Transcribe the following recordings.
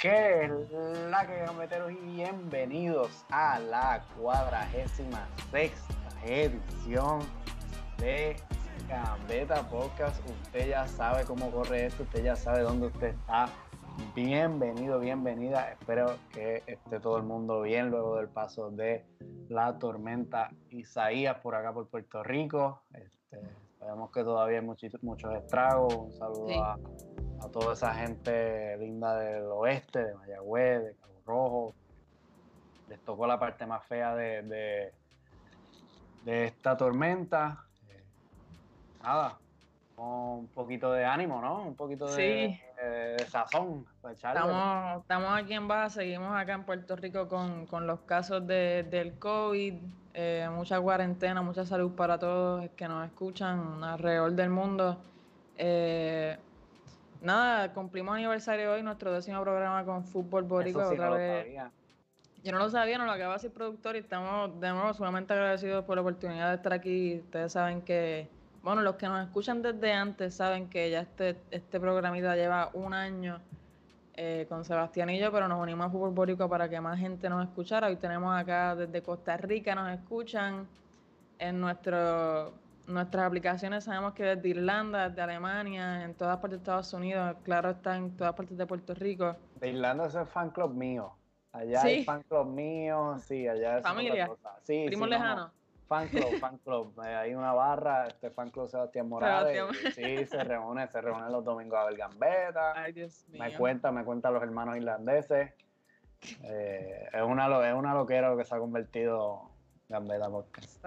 ¿Qué es la que gambeteros y bienvenidos a la cuadragésima sexta edición de Gambeta Podcast. Usted ya sabe cómo corre esto, usted ya sabe dónde usted está. Bienvenido, bienvenida. Espero que esté todo el mundo bien luego del paso de la tormenta Isaías por acá por Puerto Rico. Este, sabemos que todavía hay muchos, muchos estragos. Un saludo a, toda esa gente linda del oeste, de Mayagüez, de Cabo Rojo. Les tocó la parte más fea de, de, esta tormenta. Eh, nada, un poquito de ánimo, ¿no? Un poquito de, sazón. estamos, estamos aquí en baja, seguimos acá en Puerto Rico con, los casos de, del COVID, eh, mucha cuarentena, mucha salud para todos que nos escuchan alrededor del mundo. Eh, nada, cumplimos aniversario hoy, nuestro décimo programa con Fútbol Boricua otra vez. Yo no lo sabía, no lo acaba de decir productor y estamos de nuevo sumamente agradecidos por la oportunidad de estar aquí. Ustedes saben que bueno, los que nos escuchan desde antes saben que ya este, este programita lleva un año eh, con Sebastián y yo, pero nos unimos a Fútbol Bórico para que más gente nos escuchara. Hoy tenemos acá desde Costa Rica, nos escuchan en nuestro, nuestras aplicaciones, sabemos que desde Irlanda, desde Alemania, en todas partes de Estados Unidos, claro, está en todas partes de Puerto Rico. De Irlanda es el fan club mío. Allá hay fan club mío, sí, allá es Familia, sí, primo lejano. Fan club, fan club. Eh, hay una barra, este fan club Sebastián Morales. Sí, se reúne, se reúne los domingos a ver gambeta. Ay, Dios mío. Me cuenta, me cuenta los hermanos irlandeses. Eh, es, una, es una loquera lo que se ha convertido Gambeta Podcast.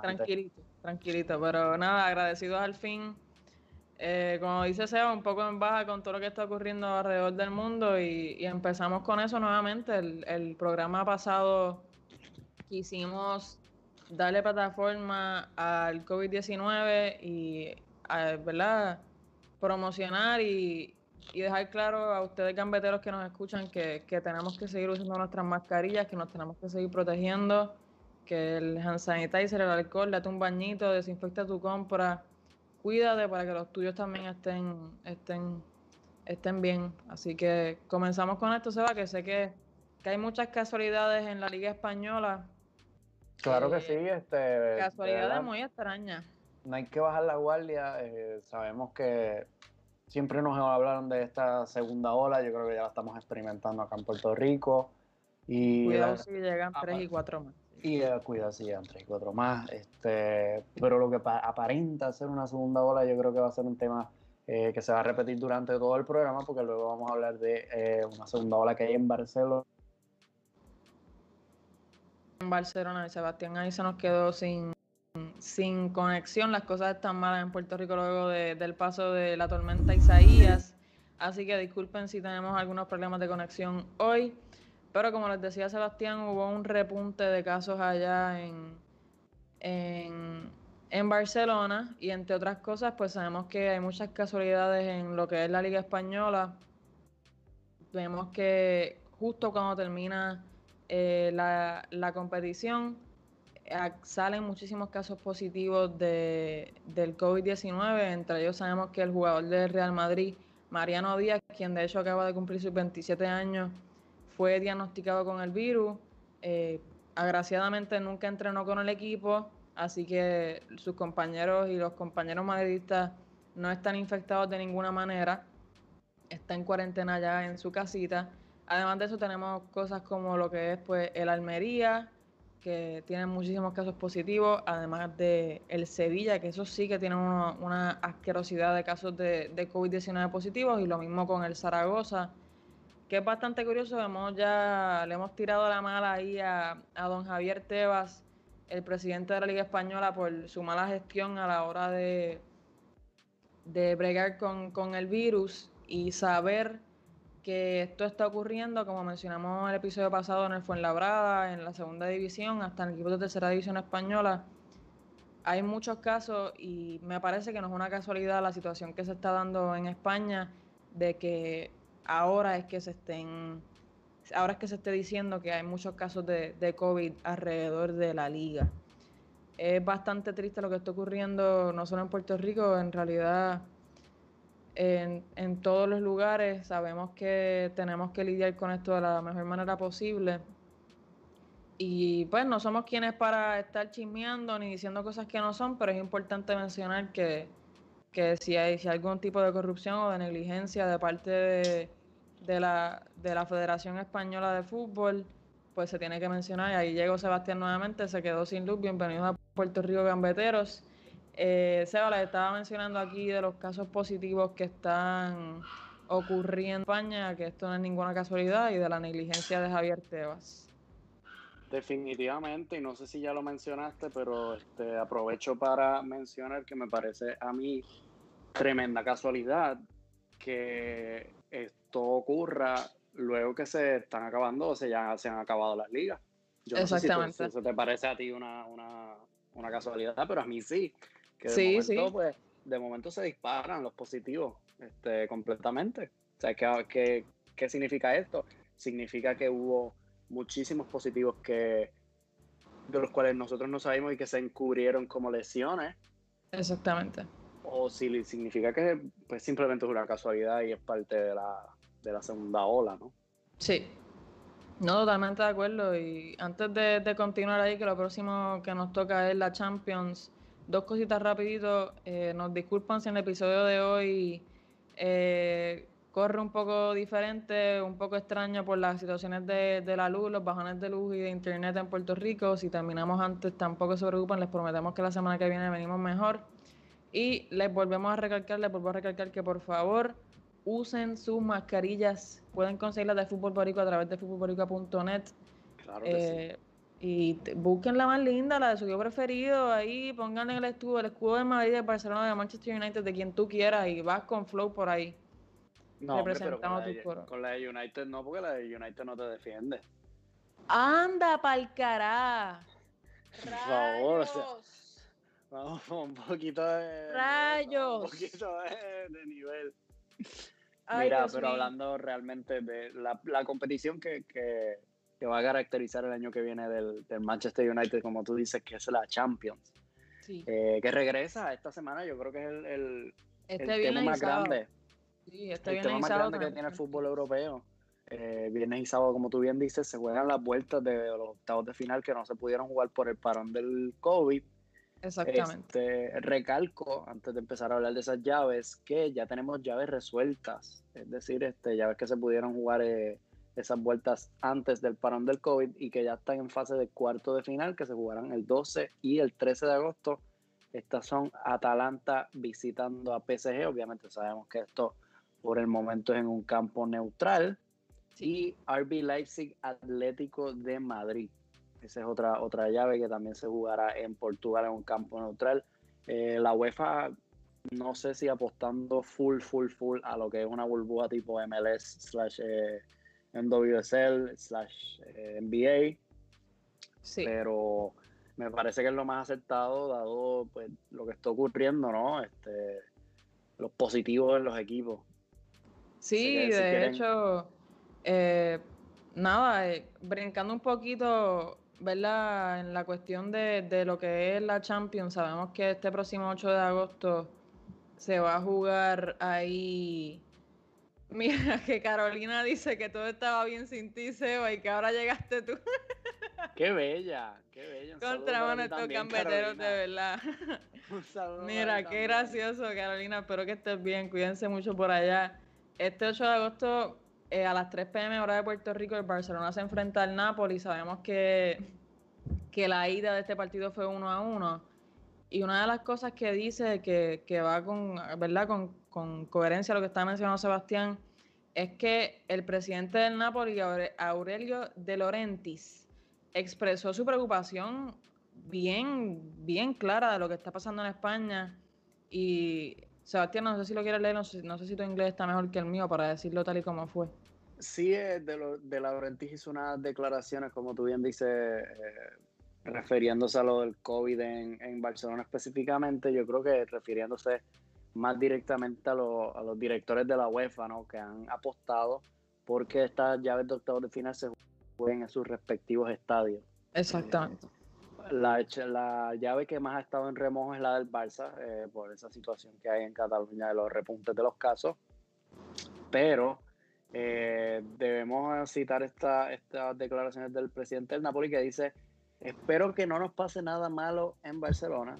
tranquilito, tranquilito. Pero nada, agradecidos al fin. Eh, como dice Seba, un poco en baja con todo lo que está ocurriendo alrededor del mundo y, y empezamos con eso nuevamente. El, programa pasado quisimos darle plataforma al COVID-19 y, ¿verdad? Promocionar y, dejar claro a ustedes gambeteros que nos escuchan que, tenemos que seguir usando nuestras mascarillas, que nos tenemos que seguir protegiendo, que el hand sanitizer, el alcohol, date un bañito, desinfecta tu compra, cuídate para que los tuyos también estén, estén, estén bien. Así que comenzamos con esto, Seba, que sé que, que hay muchas casualidades en la Liga Española Claro que sí, este. Casualidades muy extraña. No hay que bajar la guardia. Eh, sabemos que siempre nos hablaron de esta segunda ola. Yo creo que ya la estamos experimentando acá en Puerto Rico. Y cuidado si llegan tres y cuatro más. Y eh, cuidado si llegan tres y cuatro más. Este, pero lo que aparenta ser una segunda ola, yo creo que va a ser un tema eh, que se va a repetir durante todo el programa, porque luego vamos a hablar de una segunda ola que hay en Barcelona en Barcelona Sebastián ahí se nos quedó sin, sin conexión. Las cosas están malas en Puerto Rico luego del paso de la tormenta Isaías. Así que disculpen si tenemos algunos problemas de conexión hoy. Pero como les decía Sebastián, hubo un repunte de casos allá en, en, en, Barcelona y entre otras cosas, pues sabemos que hay muchas casualidades en lo que es la Liga Española. Vemos que justo cuando termina eh, la, la, competición eh, salen muchísimos casos positivos de, del COVID-19. Entre ellos sabemos que el jugador del Real Madrid, Mariano Díaz, quien de hecho acaba de cumplir sus 27 años, fue diagnosticado con el virus. Eh, agraciadamente nunca entrenó con el equipo, así que sus compañeros y los compañeros madridistas no están infectados de ninguna manera. Está en cuarentena ya en su casita. Además de eso tenemos cosas como lo que es pues el Almería, que tiene muchísimos casos positivos, además de el Sevilla, que eso sí que tiene una, asquerosidad de casos de COVID-19 positivos, y lo mismo con el Zaragoza, que es bastante curioso, hemos ya le hemos tirado la mala ahí a, don Javier Tebas, el presidente de la Liga Española, por su mala gestión a la hora de, de bregar con, con el virus y saber que esto está ocurriendo, como mencionamos en el episodio pasado, en el Fuenlabrada, en la segunda división, hasta en el equipo de tercera división española. Hay muchos casos y me parece que no es una casualidad la situación que se está dando en España de que ahora es que se estén, ahora es que se esté diciendo que hay muchos casos de, de COVID alrededor de la liga. Es bastante triste lo que está ocurriendo, no solo en Puerto Rico, en realidad en, en todos los lugares. Sabemos que tenemos que lidiar con esto de la mejor manera posible. Y pues no somos quienes para estar chismeando ni diciendo cosas que no son, pero es importante mencionar que, que si hay si algún tipo de corrupción o de negligencia de parte de, de, la, de la Federación Española de Fútbol, pues se tiene que mencionar. Y ahí llegó Sebastián nuevamente, se quedó sin luz. Bienvenidos a Puerto Rico Gambeteros. Eh, Seba, les estaba mencionando aquí de los casos positivos que están ocurriendo en España, que esto no es ninguna casualidad, y de la negligencia de Javier Tebas. Definitivamente, y no sé si ya lo mencionaste, pero este, aprovecho para mencionar que me parece a mí tremenda casualidad que esto ocurra luego que se están acabando o se ya se han acabado las ligas. Yo no Exactamente. sé si eso te parece a ti una, una, una, casualidad, pero a mí sí. Que de sí, momento, sí. pues, de momento se disparan los positivos este, completamente. O sea, ¿qué, qué, qué significa esto? Significa que hubo muchísimos positivos que de los cuales nosotros no sabemos y que se encubrieron como lesiones. Exactamente. O si significa que pues simplemente es una casualidad y es parte de la, de la segunda ola, ¿no? Sí. No, totalmente de acuerdo. Y antes de, continuar ahí, que lo próximo que nos toca es la Champions, dos cositas rapidito. Eh, nos disculpan si en el episodio de hoy eh, corre un poco diferente, un poco extraño por las situaciones de, la luz, los bajones de luz y de internet en Puerto Rico. Si terminamos antes, tampoco se preocupen, les prometemos que la semana que viene venimos mejor. Y les volvemos a recalcar, les vuelvo a recalcar que por favor usen sus mascarillas. Pueden conseguirlas de Fútbol Borico a través de fútbolborico.net. Claro que sí. Y busquen la más linda, la de su yo preferido, ahí pongan en el escudo, el escudo de Madrid, de Barcelona, de Manchester United, de quien tú quieras, y vas con flow por ahí. No, pero con, la de, con la de United no, porque la de United no te defiende. Anda pa'l cará. Por favor, vamos un poquito de. Rayos. Un poquito de, nivel. Mira, pero hablando realmente de la, la competición que, que, que, va a caracterizar el año que viene del, del, Manchester United, como tú dices, que es la Champions. Sí. Eh, que regresa esta semana, yo creo que es el, el, este el tema más grande Sí, este el tema más grande que tiene el fútbol europeo. Eh, viernes y sábado, como tú bien dices, se juegan las vueltas de los octavos de final que no se pudieron jugar por el parón del COVID. Exactamente. Este, recalco, antes de empezar a hablar de esas llaves, que ya tenemos llaves resueltas, es decir, este, llaves que se pudieron jugar eh, esas vueltas antes del parón del COVID y que ya están en fase de cuarto de final, que se jugarán el 12 y el 13 de agosto. Estas son Atalanta visitando a PSG, obviamente sabemos que esto por el momento es en un campo neutral. Y RB Leipzig Atlético de Madrid. Esa es otra, otra llave que también se jugará en Portugal en un campo neutral. Eh, la UEFA, no sé si apostando full, full, full a lo que es una burbuja tipo MLS slash eh, NWSL slash eh, NBA. Sí. Pero me parece que es lo más acertado dado pues, lo que está ocurriendo, ¿no? Este, los positivos en los equipos. Sí, de hecho, eh, nada, eh, brincando un poquito, ¿verdad? En la cuestión de, de, lo que es la Champions, sabemos que este próximo 8 de agosto se va a jugar ahí. Mira, que Carolina dice que todo estaba bien sin ti, Seba, y que ahora llegaste tú. Qué bella, qué bella. Contra estos campeteros, de verdad. Mira, qué gracioso, Carolina. Espero que estés bien. Cuídense mucho por allá. Este 8 de agosto, eh, a las 3 pm hora de Puerto Rico, el Barcelona se enfrenta al Napoli. Sabemos que, que la ida de este partido fue 1 a 1. Y una de las cosas que dice que, que va con, ¿verdad? Con, con coherencia a lo que está mencionando Sebastián, es que el presidente del Napoli, Aurelio De Laurentiis, expresó su preocupación bien, bien clara de lo que está pasando en España y Sebastián, no sé si lo quieres leer, no sé, si tu inglés está mejor que el mío para decirlo tal y como fue. Sí, de, lo, de Laurentiis hizo unas declaraciones, como tú bien dices, eh, refiriéndose a lo del COVID en, en, Barcelona específicamente, yo creo que refiriéndose más directamente a, a los directores de la UEFA, ¿no? que han apostado porque estas llaves de octavos de final se jueguen en sus respectivos estadios. Exactamente. La, la, llave que más ha estado en remojo es la del Barça, eh, por esa situación que hay en Cataluña de los repuntes de los casos. Pero eh, debemos citar esta, estas declaraciones del presidente del Napoli que dice, espero que no nos pase nada malo en Barcelona,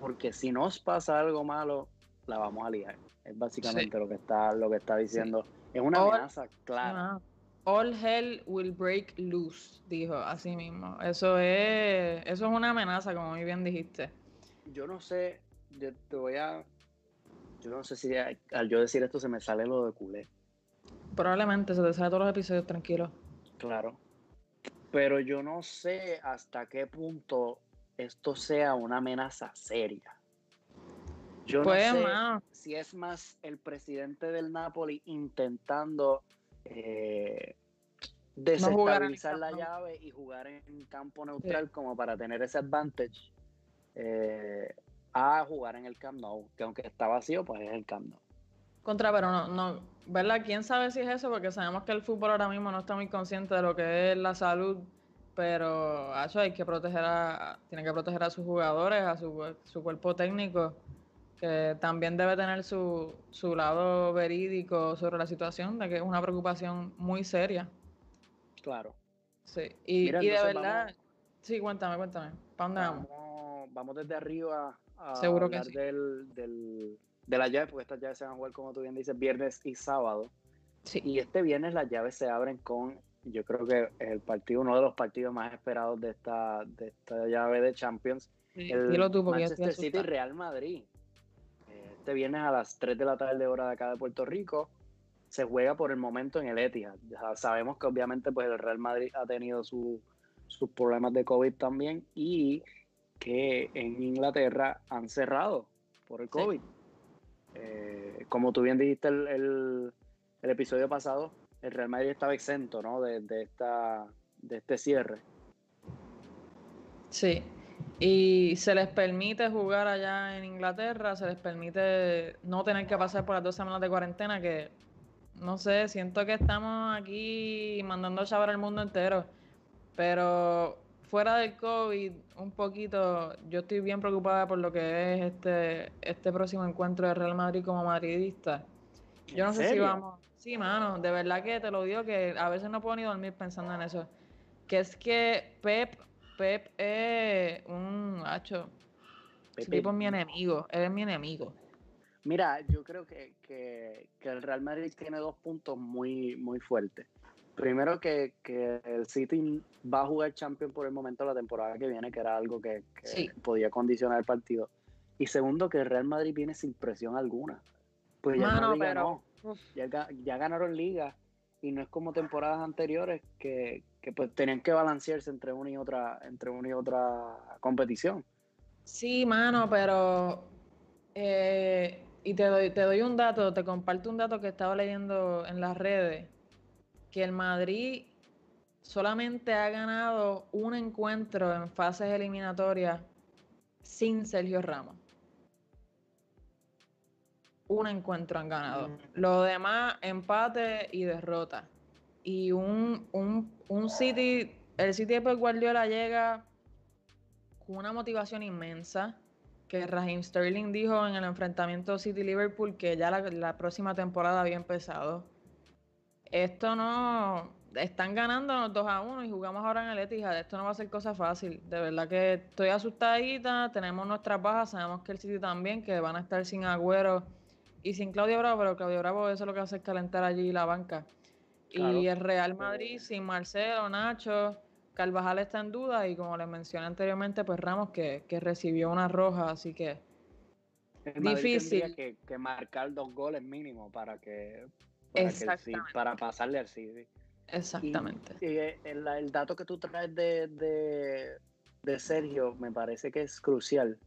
porque si nos pasa algo malo, la vamos a liar. Es básicamente lo que está lo que está diciendo. Es una amenaza clara. All hell will break loose, dijo así mismo. Eso es, eso es una amenaza, como muy bien dijiste. Yo no sé, yo te voy a. Yo no sé si al yo decir esto se me sale lo de culé. Probablemente se te sale todos los episodios tranquilo. Claro. Pero yo no sé hasta qué punto esto sea una amenaza seria. Yo no pues, sé si es más el presidente del Napoli intentando eh, desestabilizar la llave y jugar en campo neutral como para tener ese advantage eh, a jugar en el Camp Nou, que aunque está vacío, pues es el Camp Nou. Contra, pero no, no, ¿verdad? ¿Quién sabe si es eso? Porque sabemos que el fútbol ahora mismo no está muy consciente de lo que es la salud, pero eso hay que proteger a, tiene que proteger a sus jugadores, a su, su cuerpo técnico que también debe tener su, su lado verídico sobre la situación, de que es una preocupación muy seria. Claro. Sí, y, de verdad, sí, cuéntame, cuéntame, ¿para dónde vamos? Vamos, desde arriba a Seguro hablar del, del, de la llave, porque estas llaves se van a jugar, como tú bien dices, viernes y sábado. Sí. Y este viernes las llaves se abren con, yo creo que el partido, uno de los partidos más esperados de esta, de esta llave de Champions. el Manchester City Real Madrid este viernes a las 3 de la tarde hora de acá de Puerto Rico. Se juega por el momento en el Etihad. Ya sabemos que obviamente pues el Real Madrid ha tenido sus problemas de COVID también y que en Inglaterra han cerrado por el COVID. Eh, como tú bien dijiste el, el, episodio pasado, el Real Madrid estaba exento ¿no? de, de, esta, de este cierre. Sí, y se les permite jugar allá en Inglaterra, se les permite no tener que pasar por las dos semanas de cuarentena, que no sé, siento que estamos aquí mandando a chavar al mundo entero. Pero fuera del COVID, un poquito, yo estoy bien preocupada por lo que es este, este próximo encuentro de Real Madrid como madridista. Yo no sé si vamos. Sí, mano, de verdad que te lo digo que a veces no puedo ni dormir pensando en eso. Que es que Pep Pep es un hacho. tipo es mi enemigo. Él es mi enemigo. Mira, yo creo que, el Real Madrid tiene dos puntos muy, muy fuertes. Primero que, el City va a jugar Champions por el momento la temporada que viene, que era algo que, podía condicionar el partido. Y segundo, que el Real Madrid viene sin presión alguna. Pues ya, no, pero... ya, ya ganaron liga y no es como temporadas anteriores que, pues tenían que balancearse entre una y otra, entre una y otra competición. Sí, mano, pero eh, y te doy, te doy un dato, te comparto un dato que estaba leyendo en las redes, que el Madrid solamente ha ganado un encuentro en fases eliminatorias sin Sergio Ramos un encuentro han ganado. Mm. Lo demás, empate y derrota. Y un, un, City, el City de Guardiola llega con una motivación inmensa. Que Raheem Sterling dijo en el enfrentamiento City-Liverpool que ya la, próxima temporada había empezado. Esto no. Están ganando 2 a 1 y jugamos ahora en el Etihad. Esto no va a ser cosa fácil. De verdad que estoy asustadita. Tenemos nuestras bajas. Sabemos que el City también, que van a estar sin Agüero y sin Claudio Bravo, pero Claudio Bravo eso es lo que hace es calentar allí la banca. Y el Real Madrid sin Marcelo, Nacho, Carvajal está en duda y como les mencioné anteriormente, pues Ramos que, recibió una roja, así que difícil. Que, que, marcar dos goles mínimo para que para, para pasarle al City. Exactamente. Y, el, dato que tú traes de, de, de Sergio me parece que es crucial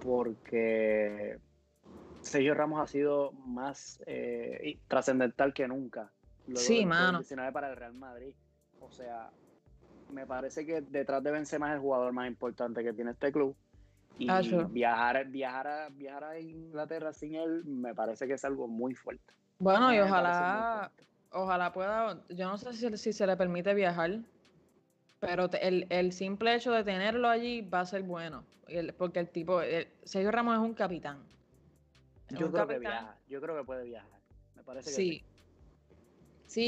porque Sergio Ramos ha sido más eh, trascendental que nunca. Sí, mano. para el Real Madrid. O sea, me parece que detrás de Benzema es el jugador más importante que tiene este club. Y viajar, viajar, a, viajar a Inglaterra sin él me parece que es algo muy fuerte. Bueno, y ojalá, ojalá pueda, yo no sé si, si se le permite viajar, pero el, simple hecho de tenerlo allí va a ser bueno, porque el tipo, Sergio Ramos es un capitán. yo creo que viaja, yo creo que puede viajar, me parece que sí. Sí,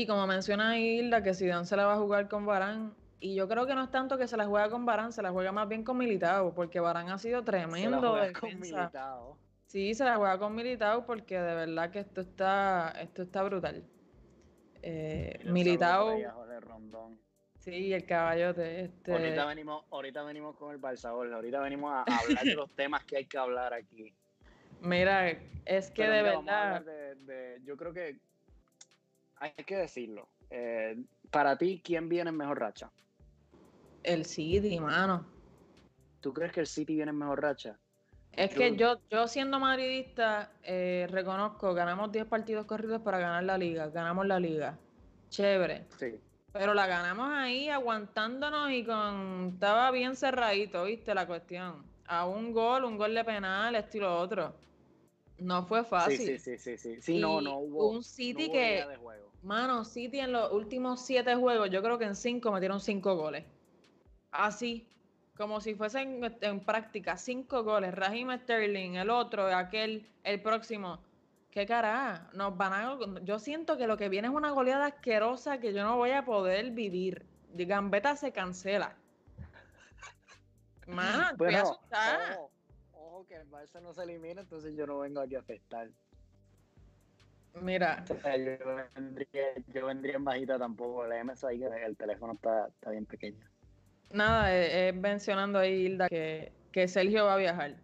como menciona Hilda, que Zidane se la va a jugar con Barán, y yo creo que no es tanto que se la juega con Barán, se la juega más bien con Militao, porque Barán ha sido tremendo. Se la con Militao. Sí, se la juega con Militao porque de verdad que esto está, esto está brutal. Eh, Militao. Sí, el caballote. Este... Ahorita venimos, ahorita venimos con el Balsabol, ahorita venimos a, hablar de los temas que hay que hablar aquí. Mira, es que de verdad. yo creo que hay que decirlo. Eh, para ti, ¿quién viene en mejor racha? El City, mano. ¿Tú crees que el City viene en mejor racha? Es que yo, yo siendo madridista, eh, reconozco, ganamos 10 partidos corridos para ganar la liga, ganamos la liga. Chévere. Sí. Pero la ganamos ahí aguantándonos y con. Estaba bien cerradito, ¿viste? La cuestión. A un gol, un gol de penal, estilo otro. No fue fácil. Sí, sí, sí, sí. Sí, no, no hubo. Un City que. Mano, City en los últimos siete juegos, yo creo que en cinco metieron cinco goles. Así. Como si fuesen en, práctica, cinco goles. Raheem Sterling, el otro, aquel, el próximo ¿Qué cara? Nos van a, yo siento que lo que viene es una goleada asquerosa que yo no voy a poder vivir. Gambeta se cancela. Man, bueno, ojo, ojo, que el Barça no se elimina, entonces yo no vengo aquí a afectar. Mira. yo, vendría, en bajita tampoco. Léeme eso ahí que el teléfono está, bien pequeño. Nada, es, mencionando ahí, Hilda, que, que Sergio va a viajar.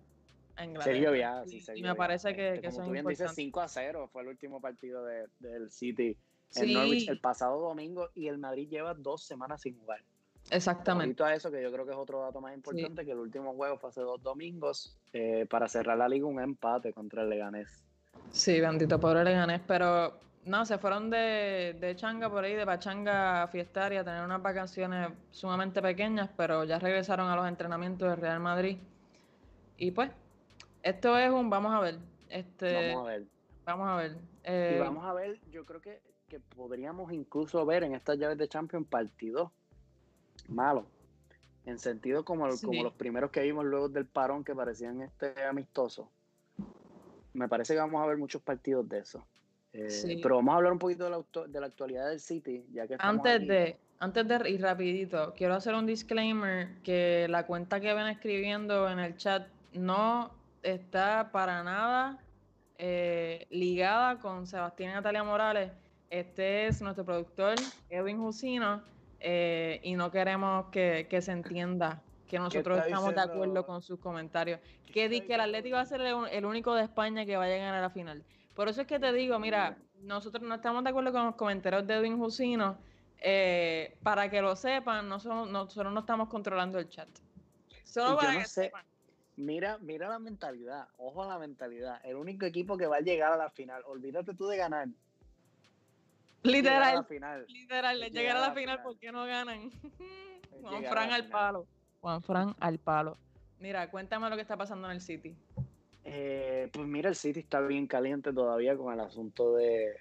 Sergio viaja, sí, Y me parece que, este, que Como tú bien dices, 5 a 0 fue el último partido del City en Norwich el pasado domingo y el Madrid lleva dos semanas sin jugar. Exactamente. a eso, que yo creo que es otro dato más importante, que el último juego fue hace dos domingos eh, para cerrar la liga un empate contra el Leganés. Sí, bendito pobre Leganés, pero no, se fueron de, de changa por ahí, de pachanga a fiestar y a tener unas vacaciones sumamente pequeñas, pero ya regresaron a los entrenamientos del Real Madrid. Y pues, esto es un vamos a ver. Este, vamos a ver. Vamos a ver. y eh, vamos a ver, yo creo que, podríamos incluso ver en estas llaves de Champions partidos malos. En sentido como, como los primeros que vimos luego del parón que parecían este amistosos. Me parece que vamos a ver muchos partidos de eso. Eh, pero vamos a hablar un poquito de la, de la actualidad del City, ya que antes de antes de ir rapidito, quiero hacer un disclaimer que la cuenta que ven escribiendo en el chat no está para nada eh, ligada con Sebastián y Natalia Morales. Este es nuestro productor, Edwin Jusino, eh, y no queremos que, se entienda que nosotros estamos de acuerdo con sus comentarios. Que di que el Atlético va a ser el, único de España que vaya a ganar la final. Por eso es que te digo, mira, nosotros no estamos de acuerdo con los comentarios de Edwin Jusino. Eh, para que lo sepan, nosotros, nosotros no estamos controlando el chat. Solo para que sepan mira, mira la mentalidad, ojo a la mentalidad. El único equipo que va a llegar a la final. Olvídate tú de ganar. Literal. Literal, llegar a la, final, porque no ganan. Juan Fran al palo. Juan Fran al palo. Mira, cuéntame lo que está pasando en el City. Eh, pues mira, el City está bien caliente todavía con el asunto de,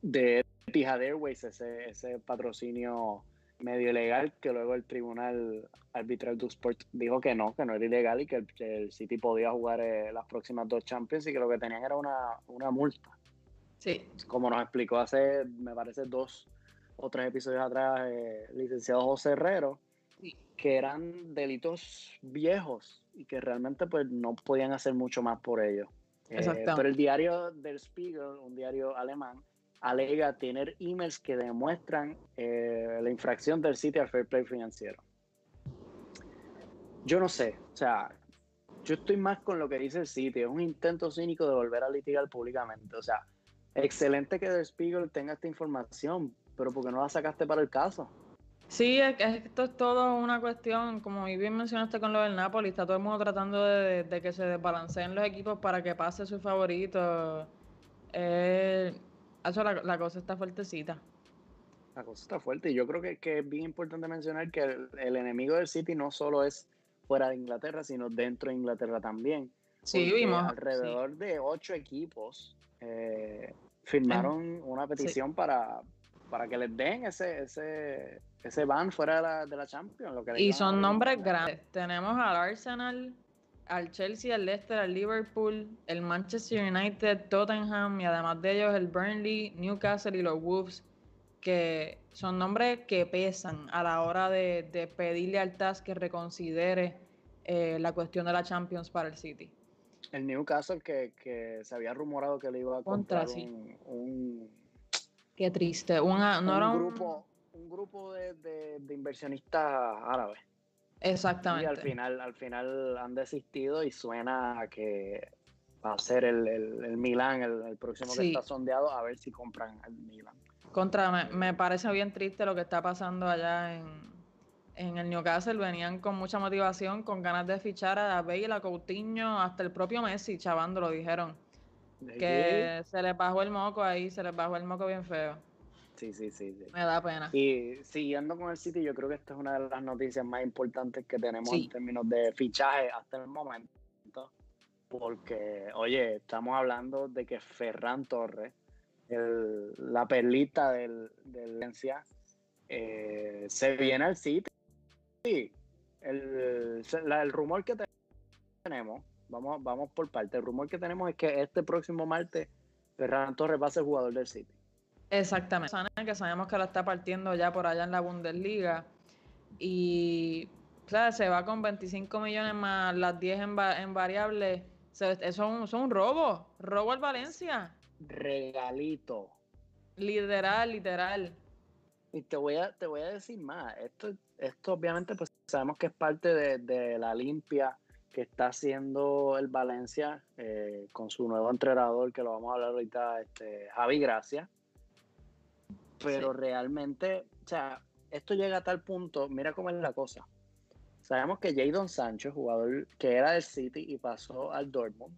de Etihad Airways, ese, ese patrocinio medio ilegal, que luego el tribunal arbitral de Sport dijo que no, que no era ilegal y que el, City podía jugar eh, las próximas dos Champions y que lo que tenían era una, una multa. Sí. Como nos explicó hace, me parece, dos o tres episodios atrás, eh, licenciado José Herrero, que eran delitos viejos y que realmente pues no podían hacer mucho más por ellos. Eh, pero el diario del Spiegel, un diario alemán, alega tener emails que demuestran eh, la infracción del sitio al fair play financiero. Yo no sé, o sea, yo estoy más con lo que dice el sitio, es un intento cínico de volver a litigar públicamente. O sea, excelente que Der Spiegel tenga esta información, pero ¿por qué no la sacaste para el caso? Sí, es que esto es todo una cuestión, como bien mencionaste con lo del Napoli, está todo el mundo tratando de, que se desbalanceen los equipos para que pase su favorito. Eh, la, cosa está fuertecita. La cosa está fuerte y yo creo que, es bien importante mencionar que el, enemigo del City no solo es fuera de Inglaterra, sino dentro de Inglaterra también. Sí, vimos. Alrededor de ocho equipos eh, firmaron una petición para, para que les den ese, ese, ese van fuera de la, de la Champions. Lo que Y son nombres grandes. Tenemos al Arsenal, al Chelsea, al Leicester, al Liverpool, el Manchester United, Tottenham y además de ellos el Burnley, Newcastle y los Wolves, que son nombres que pesan a la hora de, de pedirle al TAS que reconsidere eh, la cuestión de la Champions para el City. El Newcastle que, que se había rumorado que le iba a Contra, comprar sí. un, un, Qué triste. Una, no un era un- grupo, un grupo de, de- de inversionistas árabes. Y Exactamente. al final, al final han desistido y suena a que va a ser el, el, el Milan el, el próximo que está sondeado a ver si compran al Milan. Contra, me, me parece bien triste lo que está pasando allá en, en el Newcastle. Venían con mucha motivación, con ganas de fichar a Bale, a Coutinho, hasta el propio Messi, chavando, lo dijeron. Que se les bajó el moco ahí, se les bajó el moco bien feo. Sí, sí, sí, sí. Me da pena. Y siguiendo con el City, yo creo que esta es una de las noticias más importantes que tenemos Sí. en términos de fichaje hasta el momento. Porque, oye, estamos hablando de que Ferran Torres, el- la perlita del, del Valencia, eh, se viene al City. Sí, el, la- el rumor que te- tenemos, vamos, vamos por parte, el rumor que tenemos es que este próximo martes Ferran Torres va a ser jugador del City. Exactamente. Que sabemos que la está partiendo ya por allá en la Bundesliga. Y o sea, se va con 25 millones más las 10 en, va- en variables. Eso es un, eso es un robo. Robo al Valencia. Regalito. Literal, literal. Y te voy a, te voy a decir más. Esto, esto obviamente pues sabemos que es parte de, de la limpia que está haciendo el Valencia eh, con su nuevo entrenador, que lo vamos a hablar ahorita, este, Javi Gracia. Pero Sí. realmente, o sea, esto llega a tal punto, mira cómo es la cosa. Sabemos que Jadon Sancho, jugador que era del City y pasó al Dortmund.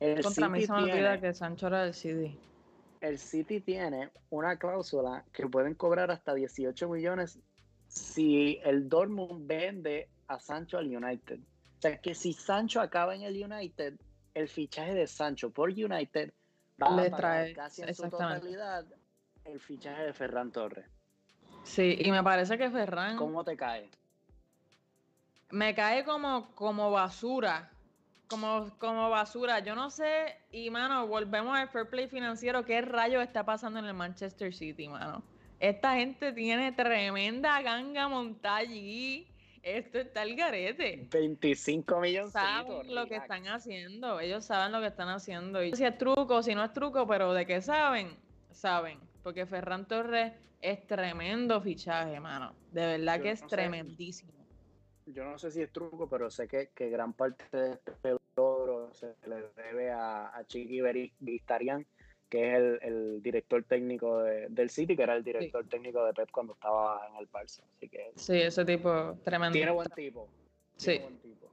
El Contra mí City se me olvida tiene- que Sancho era del CD. el City tiene una cláusula que pueden cobrar hasta 18 millones si el Dortmund vende a Sancho al United. O sea que si Sancho acaba en el United, el fichaje de Sancho por United va Le a pagar trae- casi en su exactamente. totalidad el fichaje de Ferran Torres. Sí, y me parece que Ferran ¿Cómo te cae? me cae como, como basura. Como, como basura. Yo no sé, y mano, volvemos al fair play financiero. ¿Qué rayos está pasando en el Manchester City, mano? Esta gente tiene tremenda ganga montada allí. Esto está el garete. 25 millones. saben lo que están haciendo. Ellos saben lo que están haciendo. Y si es truco, si no es truco, pero de qué saben, saben. Porque Ferran Torres es tremendo fichaje, mano. De verdad Yo que es no sé. tremendísimo. Yo no sé si es truco, pero sé que, que gran parte de este logro se le debe a, a Chiqui Vistarian, que es el, el director técnico de- del City, que era el director técnico de Pep cuando estaba en el Barça. Así que Sí, ese tipo tremendo. tiene buen tipo. Sí. tiene buen tipo.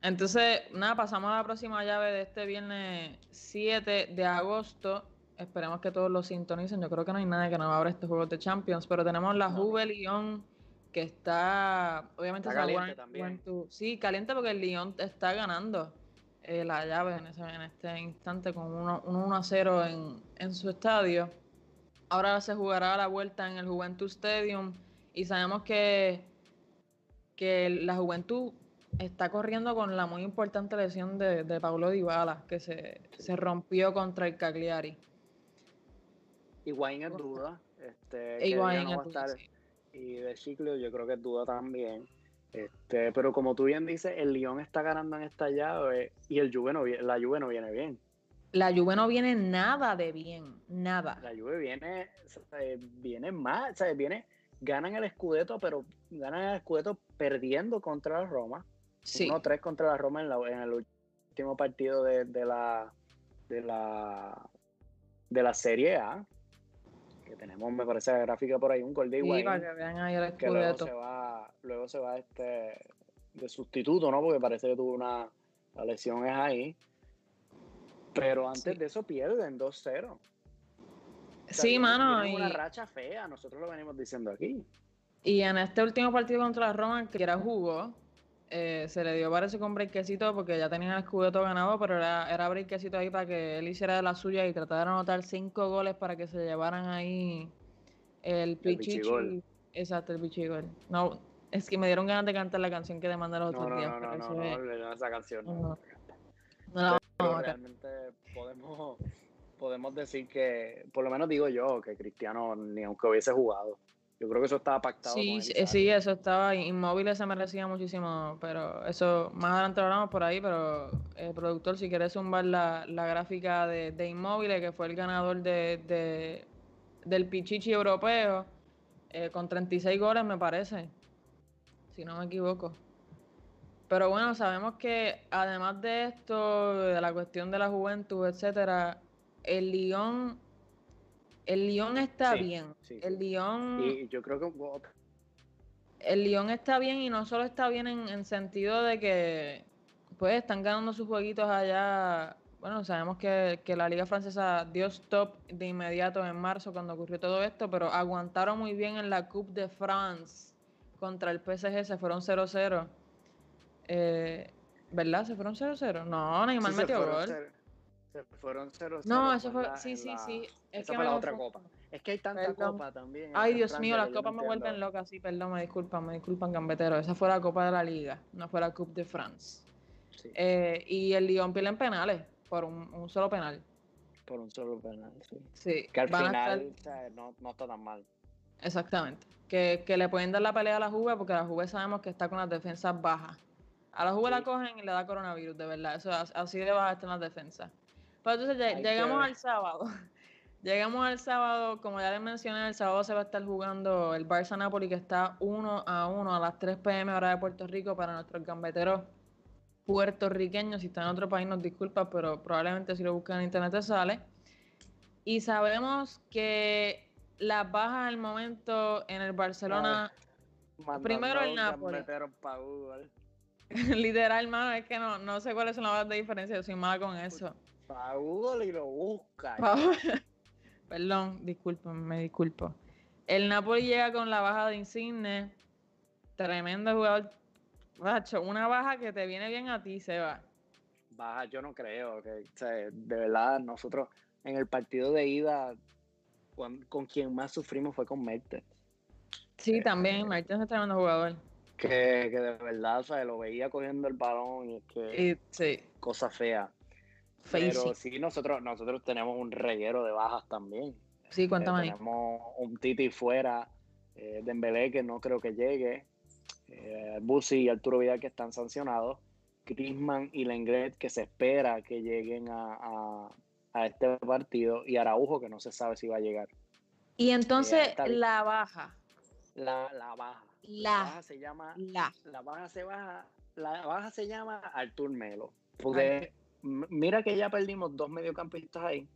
Entonces, nada, pasamos a la próxima llave de este viernes 7 de agosto. Esperemos que todos lo sintonicen. Yo creo que no hay nadie que no abra estos juegos de Champions, pero tenemos la No. Juve Lyon que está, obviamente, Está caliente también. Sí, caliente porque el Lyon está ganando eh, la llave en, ese- en este instante con 1 1 a 0 en, en su estadio. Ahora se jugará la vuelta en el Juventud Stadium y sabemos que, que la Juventud está corriendo con la muy importante lesión de, de Paulo Dybala, que se, se rompió contra el Cagliari. Higuaín es duda. Este, que Higuaín ya no es va a duda, estar. sí. Y de Chiclio yo creo que es duda también. Este, pero como tú bien dices, el Lyon está ganando en esta llave y el Juve no, la Juve no viene bien. La Juve no viene nada de bien, nada. La Juve viene, sea, viene más, o sea, viene, ganan el Scudetto, pero ganan el Scudetto perdiendo contra la Roma. Sí, 1-3 contra la Roma en, la- en el último partido de, de la de la de la Serie A. Que tenemos, me parece, la gráfica por ahí, un gol de sí, Higuaín, para que vean ahí el que luego se va, luego se va este de sustituto, ¿no? Porque parece que tuvo una la lesión es ahí. Pero antes Sí. de eso pierden 2-0. O sea, Sí, mano, y, una racha fea, nosotros lo venimos diciendo aquí. y en este último partido contra la Roma, que era jugó, eh, se le dio parece con breakcito porque ya tenía el escudeto ganado, pero era, era breakcito ahí para que él hiciera de la suya y tratara de anotar cinco goles para que se llevaran ahí El Pichichi. Exacto, el Pichigol. No, es que me dieron ganas de cantar la canción que demanda los otros no, días. No, no, no, no, no, esa canción. No, no, no realmente podemos, podemos decir que, por lo menos digo yo, que Cristiano ni aunque hubiese jugado. Yo creo que eso estaba pactado. Sí, sí, eso estaba. Inmóviles se merecía muchísimo, pero eso más adelante lo hablamos por ahí. Pero el eh, productor, si quieres zumbar la, la gráfica de, de Inmóviles, que fue el ganador de, de del Pichichi europeo, eh, con 36 goles, me parece, si no me equivoco. Pero bueno, sabemos que además de esto, de la cuestión de la juventud, etcétera, el Lyon el Lyon está bien. el Lyon. Y yo creo que. El Lyon está bien y no solo está bien en, en, sentido de que. Pues están ganando sus jueguitos allá. Bueno, sabemos que, que, la Liga Francesa dio stop de inmediato en marzo cuando ocurrió todo esto, pero aguantaron muy bien en la Coupe de France contra el PSG, se fueron 0-0. Eh, ¿Verdad? ¿Se fueron 0-0? No, Neymar metió gol. Se fueron 0-0. No, eso fue. sí, sí, sí. Es que fue la otra copa. Es que hay tanta copa también. Ay, Dios mío, las copas me vuelven locas. Sí, perdón, me disculpan, me disculpan, gambetero. Esa fue la Copa de la Liga, no fue la Coupe de France. Sí. Eh, y el Lyon pierde en penales por un, un, solo penal. Por un solo penal, sí. Sí. Que al final no, no está tan mal. Exactamente. Que, que, le pueden dar la pelea a la Juve porque la Juve sabemos que está con las defensas bajas. A la Juve la cogen y le da coronavirus, de verdad. Eso así de baja están las defensas. Pero entonces llegamos al sábado. Llegamos al sábado, como ya les mencioné, el sábado se va a estar jugando el Barça Napoli que está 1 a 1 a las 3 pm hora de Puerto Rico para nuestros gambeteros puertorriqueños. Si están en otro país nos disculpa, pero probablemente si lo buscan en internet te sale. Y sabemos que las bajas al momento en el Barcelona, primero el Napoli. Literal, mano, es que no, no sé cuáles son las bajas de diferencia, yo soy mala con eso. Pa y lo busca. Perdón, disculpen, me disculpo. El Napoli llega con la baja de Insigne. Tremendo jugador. una baja que te viene bien a ti, Seba. Baja, yo no creo. que De verdad, nosotros en el partido de ida, con, quien más sufrimos fue con Mertens. Sí, también. Mertens es tremendo jugador. Que, que de verdad, o sea, lo veía cogiendo el balón y es que. sí. Cosa fea. Pero sí, nosotros, nosotros tenemos un reguero de bajas también. Sí, cuéntame. Eh, tenemos un Titi fuera, eh, Dembélé que no creo que llegue, eh, Busi y Arturo Vidal que están sancionados, Griezmann y Lenglet que se espera que lleguen a, este partido y Araujo que no se sabe si va a llegar. Y entonces la baja. La, la baja. La, baja se llama. La. baja se baja. La baja se llama Artur Melo. Porque mira que ya perdimos dos mediocampistas ahí.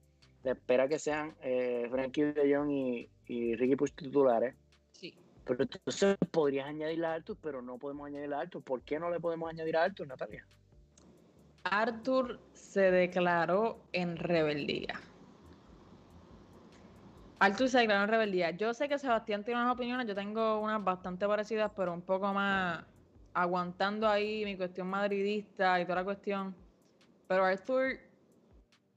Se espera que sean eh, Frankie de Jong y, Ricky Push titulares. Sí. Pero entonces podrías añadir a Arthur, pero no podemos añadir a Arthur. ¿Por qué no le podemos añadir a Arthur, Natalia? Arthur se declaró en rebeldía. Arthur se declaró en rebeldía. Yo sé que Sebastián tiene unas opiniones, yo tengo unas bastante parecidas, pero un poco más aguantando ahí mi cuestión madridista y toda la cuestión. Pero Arthur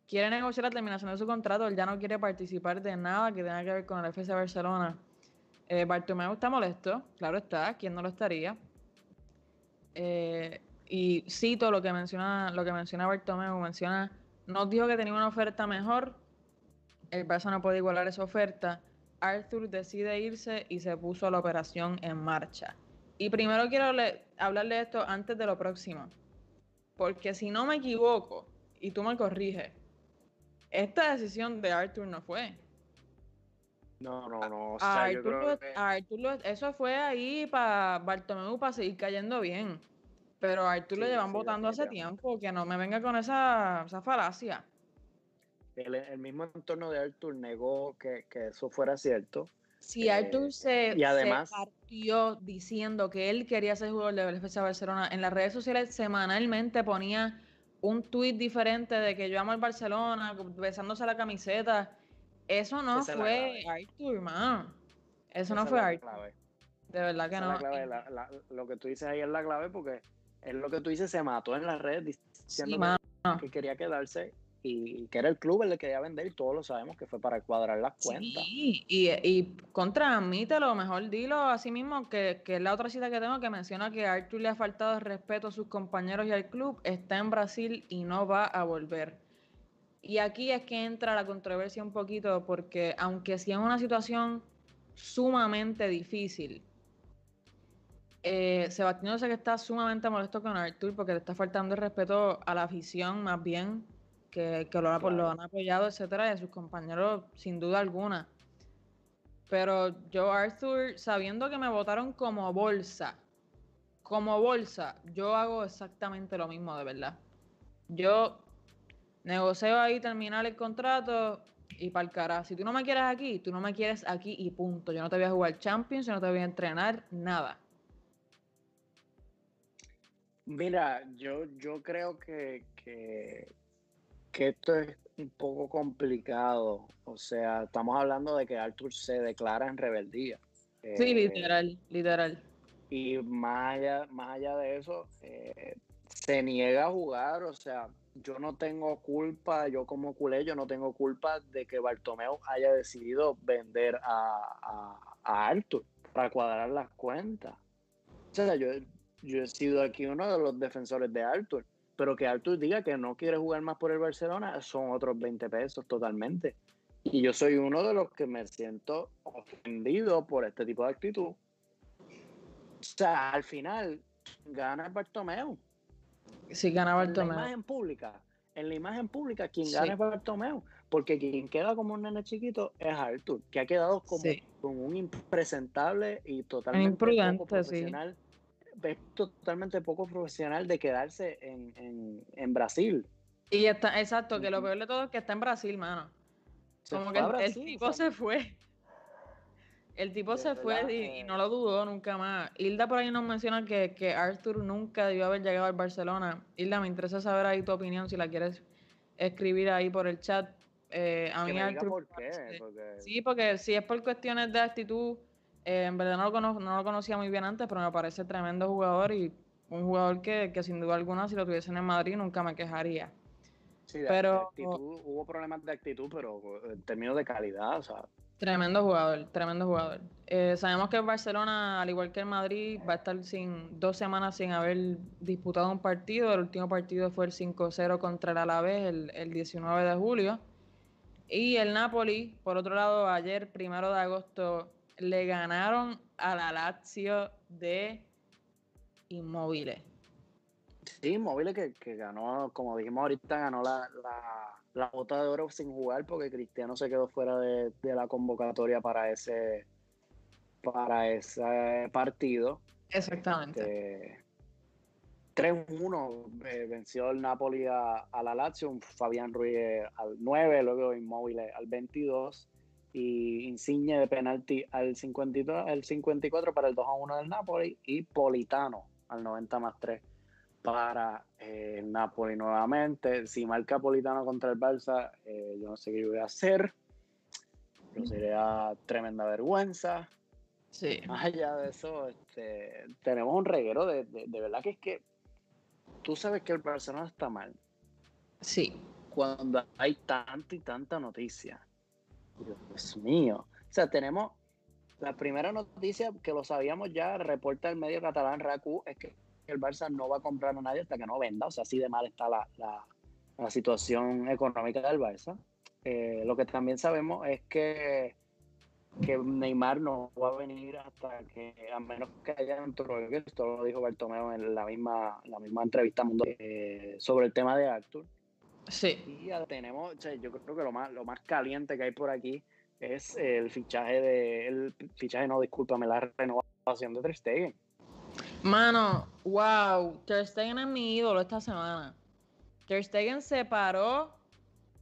quiere negociar la terminación de su contrato, él ya no quiere participar de nada que tenga que ver con el FC Barcelona. Eh, Bartomeu está molesto, claro está, ¿quién no lo estaría? Eh, y cito lo que menciona, lo que menciona Bartomeu, menciona, nos dijo que tenía una oferta mejor, el Barça no puede igualar esa oferta, Arthur decide irse y se puso la operación en marcha. Y primero quiero hablarle esto antes de lo próximo. Porque si no me equivoco, y tú me corriges, esta decisión de Arthur no fue. No, no, no. O sea, Arthur, eso fue ahí para Bartomeu para seguir cayendo bien. Pero a Arthur lo llevan votando hace tiempo, que no me venga con esa, esa falacia. El, mismo entorno de Arthur negó que, eso fuera cierto. Si Arthur se, y además, partió diciendo que él quería ser jugador del FC Barcelona, en las redes sociales semanalmente ponía un tuit diferente de que yo amo al Barcelona, besándose la camiseta. Eso no fue Arthur, hermano. Eso no fue Arthur. De verdad que no. lo que tú dices ahí es la clave porque es lo que tú dices, se mató en las redes diciendo que, quería quedarse y que era el club el que quería vender y todos lo sabemos que fue para cuadrar las cuentas. Sí, y, y admítelo, mejor dilo así mismo que, que la otra cita que tengo que menciona que Arthur le ha faltado el respeto a sus compañeros y al club, está en Brasil y no va a volver. Y aquí es que entra la controversia un poquito porque aunque sí es una situación sumamente difícil, eh, Sebastián sé que está sumamente molesto con Arthur porque le está faltando el respeto a la afición más bien que, lo, lo, han apoyado, etcétera, y a sus compañeros, sin duda alguna. Pero yo, Arthur, sabiendo que me votaron como bolsa, como bolsa, yo hago exactamente lo mismo, de verdad. Yo negocio ahí, terminar el contrato y para el cara. Si tú no me quieres aquí, tú no me quieres aquí y punto. Yo no te voy a jugar Champions, yo no te voy a entrenar, nada. Mira, yo, yo creo que, que esto es un poco complicado. O sea, estamos hablando de que Arthur se declara en rebeldía. Sí, eh, literal, literal. Y más allá, más allá de eso, eh, se niega a jugar. O sea, yo no tengo culpa, yo como culé, yo no tengo culpa de que Bartomeu haya decidido vender a, a, Arthur para cuadrar las cuentas. O sea, yo, yo he sido aquí uno de los defensores de Arthur pero que Artur diga que no quiere jugar más por el Barcelona son otros 20 pesos totalmente. Y yo soy uno de los que me siento ofendido por este tipo de actitud. O sea, al final gana Bartomeu. Sí, gana Bartomeu. En la imagen pública, en la imagen pública, quien gana es Bartomeu. Porque quien queda como un nene chiquito es Artur, que ha quedado como, un impresentable y totalmente imprudente, profesional es totalmente poco profesional de quedarse en, en, Brasil. Y está, exacto, que lo peor de todo es que está en Brasil, mano. Como que el, tipo se fue. El tipo se fue y, no lo dudó nunca más. Hilda por ahí nos menciona que, que Arthur nunca debió haber llegado al Barcelona. Hilda, me interesa saber ahí tu opinión, si la quieres escribir ahí por el chat. Eh, a mí Arthur, por qué, Sí, porque si es por cuestiones de actitud, eh, en verdad no lo, no lo conocía muy bien antes, pero me parece tremendo jugador y un jugador que, sin duda alguna, si lo tuviesen en Madrid, nunca me quejaría. Sí, pero, hubo problemas de actitud, pero en términos de calidad, o sea. Tremendo jugador, tremendo jugador. Eh, sabemos que el Barcelona, al igual que el Madrid, va a estar sin dos semanas sin haber disputado un partido. El último partido fue el 5-0 contra el Alavés el, el 19 de julio. Y el Napoli, por otro lado, ayer, primero de agosto, le ganaron a la Lazio de Inmóviles. Sí, Inmóviles que, ganó, como dijimos ahorita, ganó la, la, bota de oro sin jugar porque Cristiano se quedó fuera de, la convocatoria para ese para ese partido. Exactamente. 3-1 este, eh, venció el Napoli a, la Lazio, Fabián Ruiz al 9, luego Inmóviles al 22 y Insigne de penalti al, 52, al 54 para el 2 a 1 del Napoli y Politano al 90 más 3 para eh, el Napoli nuevamente. Si marca Politano contra el Barça, eh, yo no sé qué voy a hacer. Pero sería tremenda vergüenza. Sí. Más allá de eso, este, tenemos un reguero de, de, de verdad que es que tú sabes que el Barcelona está mal. Sí. Cuando hay tanta y tanta noticia Dios mío. O sea, tenemos la primera noticia que lo sabíamos ya, reporta el medio catalán RACU, es que el Barça no va a comprar a nadie hasta que no venda. O sea, así de mal está la, la, situación económica del Barça. Eh, lo que también sabemos es que, que Neymar no va a venir hasta que, a menos que haya un esto lo dijo Bartomeu en la misma, la misma entrevista eh, sobre el tema de Arthur. Sí. Y ya tenemos, yo creo que lo más, lo más caliente que hay por aquí es el fichaje de, el fichaje, no, discúlpame, la renovación de Ter Stegen. Mano, wow, Ter Stegen es mi ídolo esta semana. Ter Stegen se paró,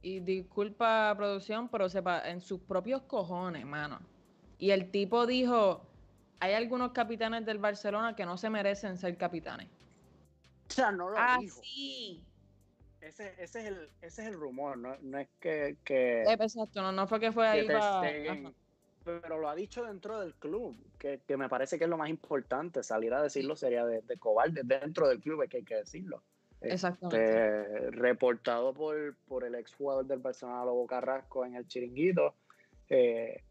y disculpa producción, pero se paró en sus propios cojones, mano. Y el tipo dijo, hay algunos capitanes del Barcelona que no se merecen ser capitanes. O sea, no lo ah, dijo. Sí. Ese, ese, es el, ese es el rumor, no, no es que, que Exacto, no, no fue que fue ahí para... Pero lo ha dicho dentro del club, que, me parece que es lo más importante. Salir a decirlo sería de, de cobarde dentro del club, es que hay que decirlo. Este, reportado por, por el ex jugador del Barcelona, Lobo Carrasco, en el chiringuito. Eh,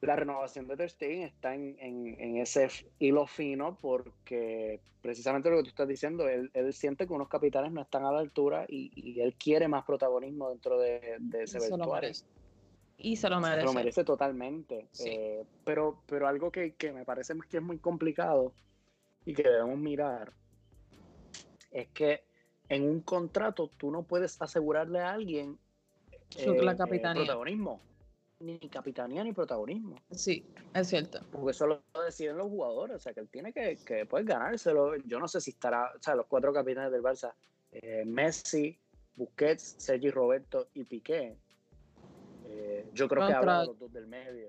la renovación de Ter Stegen está en, en, ese hilo fino porque precisamente lo que tú estás diciendo, él, él siente que unos capitanes no están a la altura y, y él quiere más protagonismo dentro de, de ese vestuario. Y se lo merece. Se lo merece totalmente. Eh, pero, pero algo que, que, me parece que es muy complicado y que debemos mirar es que en un contrato tú no puedes asegurarle a alguien la eh, capitanía. protagonismo ni capitanía ni protagonismo. Sí, es cierto. Porque eso lo deciden los jugadores, o sea, que él tiene que, que pues, ganárselo. Yo no sé si estará, o sea, los cuatro capitanes del Barça, eh, Messi, Busquets, Sergi Roberto y Piqué. Eh, yo creo que habla de los dos del medio.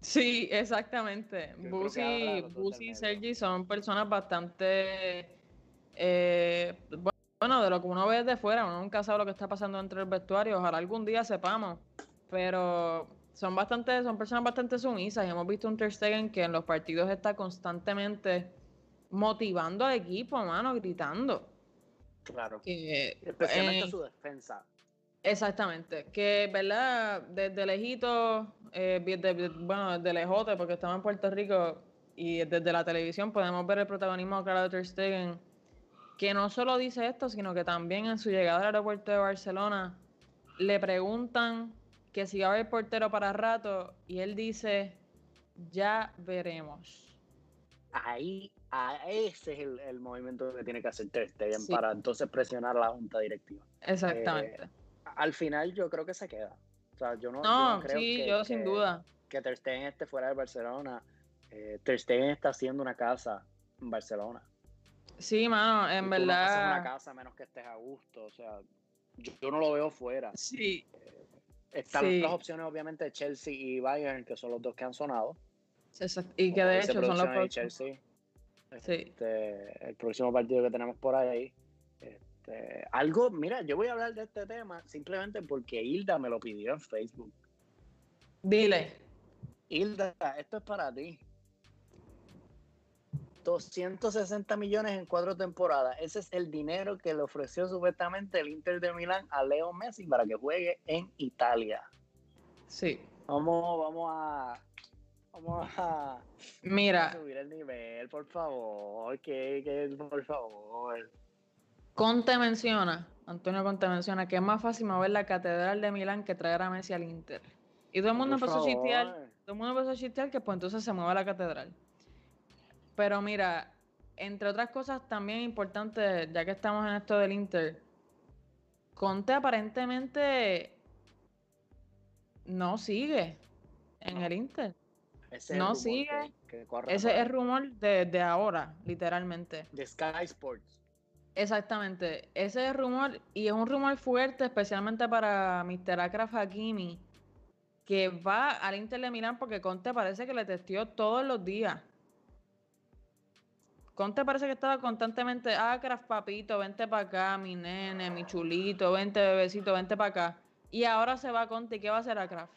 Sí, exactamente. Busi y Sergi son personas bastante... Eh, bueno, de lo que uno ve de fuera, uno nunca sabe lo que está pasando dentro del vestuario. Ojalá algún día sepamos pero son bastante, son personas bastante sumisas y hemos visto un Ter Stegen que en los partidos está constantemente motivando al equipo, mano, gritando. Claro. Especialmente su defensa. Exactamente. Que, ¿verdad? Desde lejito, eh, bueno, desde lejote, porque estamos en Puerto Rico y desde la televisión podemos ver el protagonismo claro de Ter Stegen, que no solo dice esto, sino que también en su llegada al aeropuerto de Barcelona le preguntan que si va a haber portero para rato y él dice, ya veremos. Ahí, ese es el, movimiento que tiene que hacer Ter Stegen para entonces presionar a la junta directiva. Exactamente. Eh, al final yo creo que se queda. O sea, yo no, no, creo sí, yo sin duda. Que Ter Stegen esté fuera de Barcelona. Eh, Ter Stegen está haciendo una casa en Barcelona. Sí, mano, en verdad. No una casa menos que estés a gusto. O sea, yo, no lo veo fuera. Sí. Eh, están las opciones, obviamente, de Chelsea y Bayern, que son los dos que han sonado. Y que de hecho son los próximos. Chelsea. Este, el próximo partido que tenemos por ahí. Este, algo, mira, yo voy a hablar de este tema simplemente porque Hilda me lo pidió en Facebook. Dile. Hilda, esto es para ti. 260 millones en cuatro temporadas. Ese es el dinero que le ofreció supuestamente el Inter de Milán a Leo Messi para que juegue en Italia. Sí. Vamos, vamos a. Vamos a. Mira. subir el nivel, por favor. Que, que, por favor. Conte menciona, Antonio Conte menciona que es más fácil mover la Catedral de Milán que traer a Messi al Inter. Y todo el mundo empezó a chistear, todo el mundo empezó a chistear que pues entonces se mueva la catedral. Pero mira, entre otras cosas también importantes, ya que estamos en esto del Inter, Conte aparentemente no sigue en el Inter. no sigue. ese es el rumor de, ahora, literalmente. De Sky Sports. Exactamente. Ese es el rumor y es un rumor fuerte, especialmente para Mr. Akraf Hakimi, que va al Inter de Milán porque Conte parece que le testió todos los días. Conte parece que estaba constantemente, ah, Craft papito, vente para acá, mi nene, mi chulito, vente bebecito, vente para acá. Y ahora se va Conte, ¿y qué va a hacer a Craft?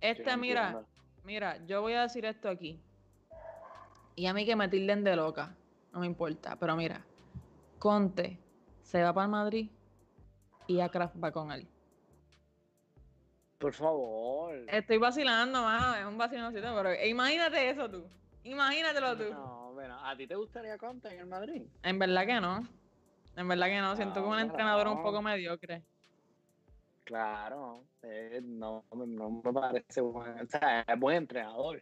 Este, mira, mira, yo voy a decir esto aquí. Y a mí que me tilden de loca, no me importa, pero mira, Conte se va para Madrid y a Craft va con él. Por favor. Estoy vacilando, más, es un vacilocito, pero imagínate eso tú. Imagínatelo tú. No, ¿a ti te gustaría Conte en el Madrid? En verdad que no. En verdad que no. Siento que un entrenador un poco mediocre. Claro, eh, no, no, me parece buen, o sea, es buen entrenador.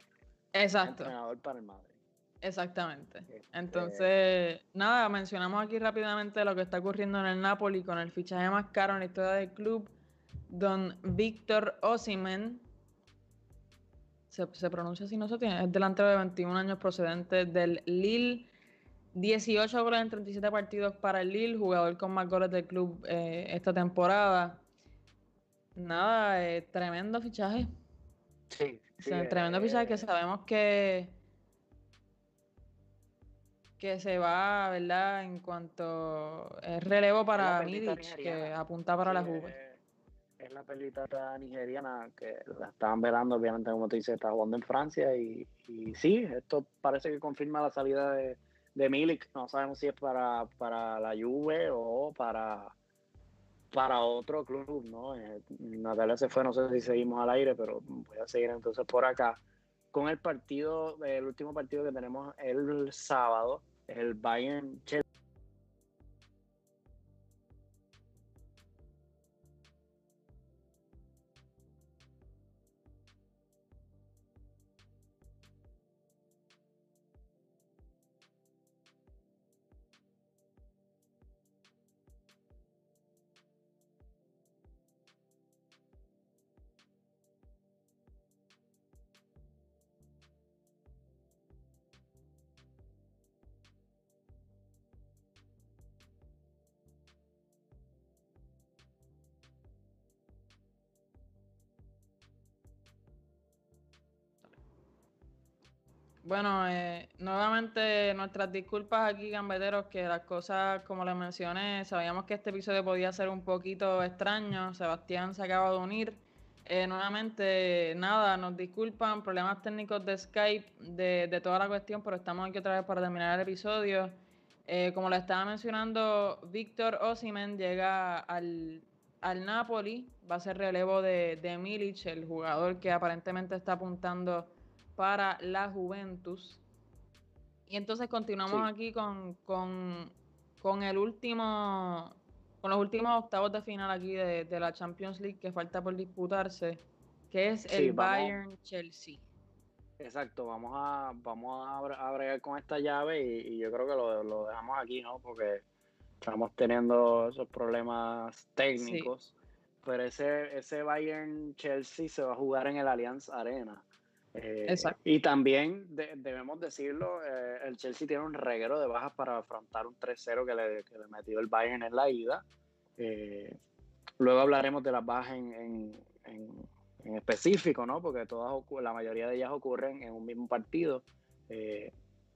Exacto. entrenador para el Madrid. Exactamente. Este Entonces, nada, mencionamos aquí rápidamente lo que está ocurriendo en el Napoli con el fichaje más caro en la historia del club, don Víctor Osimen, se, pronuncia así, no se tiene, es delantero de 21 años procedente del Lille. 18 goles en 37 partidos para el Lille, jugador con más goles del club eh, esta temporada. Nada, eh, tremendo fichaje. Sí, tremendo fichaje que sabemos que que se va, ¿verdad? En cuanto es relevo para Midic, que apunta para la Juve es la pelita nigeriana que la estaban velando, obviamente, como te dice, está jugando en Francia. Y, y sí, esto parece que confirma la salida de, de Milik, no sabemos si es para, para la Juve o para, para otro club, ¿no? Eh, Natalia se fue, no sé si seguimos al aire, pero voy a seguir entonces por acá. Con el partido, el último partido que tenemos el sábado, el Bayern Chelsea Bueno, eh, nuevamente nuestras disculpas aquí, gambeteros, que las cosas, como les mencioné, sabíamos que este episodio podía ser un poquito extraño. Sebastián se acaba de unir. Eh, nuevamente, nada, nos disculpan, problemas técnicos de Skype, de, toda la cuestión, pero estamos aquí otra vez para terminar el episodio. Eh, como le estaba mencionando, Víctor Osimen llega al, al Napoli, va a ser relevo de, de Milic, el jugador que aparentemente está apuntando para la Juventus. Y entonces continuamos aquí con, con, el último, con los últimos octavos de final aquí de, la Champions League que falta por disputarse, que es el Bayern Chelsea. Exacto, vamos a, vamos a, bregar con esta llave y, yo creo que lo, dejamos aquí, ¿no? Porque estamos teniendo esos problemas técnicos. Pero ese, ese Bayern Chelsea se va a jugar en el Allianz Arena. Eh, y también debemos decirlo, eh, el Chelsea tiene un reguero de bajas para afrontar un 3-0 que le, que le, metió el Bayern en la ida. Eh, luego hablaremos de las bajas en, en, en, específico, ¿no? porque todas la mayoría de ellas ocurren en un mismo partido.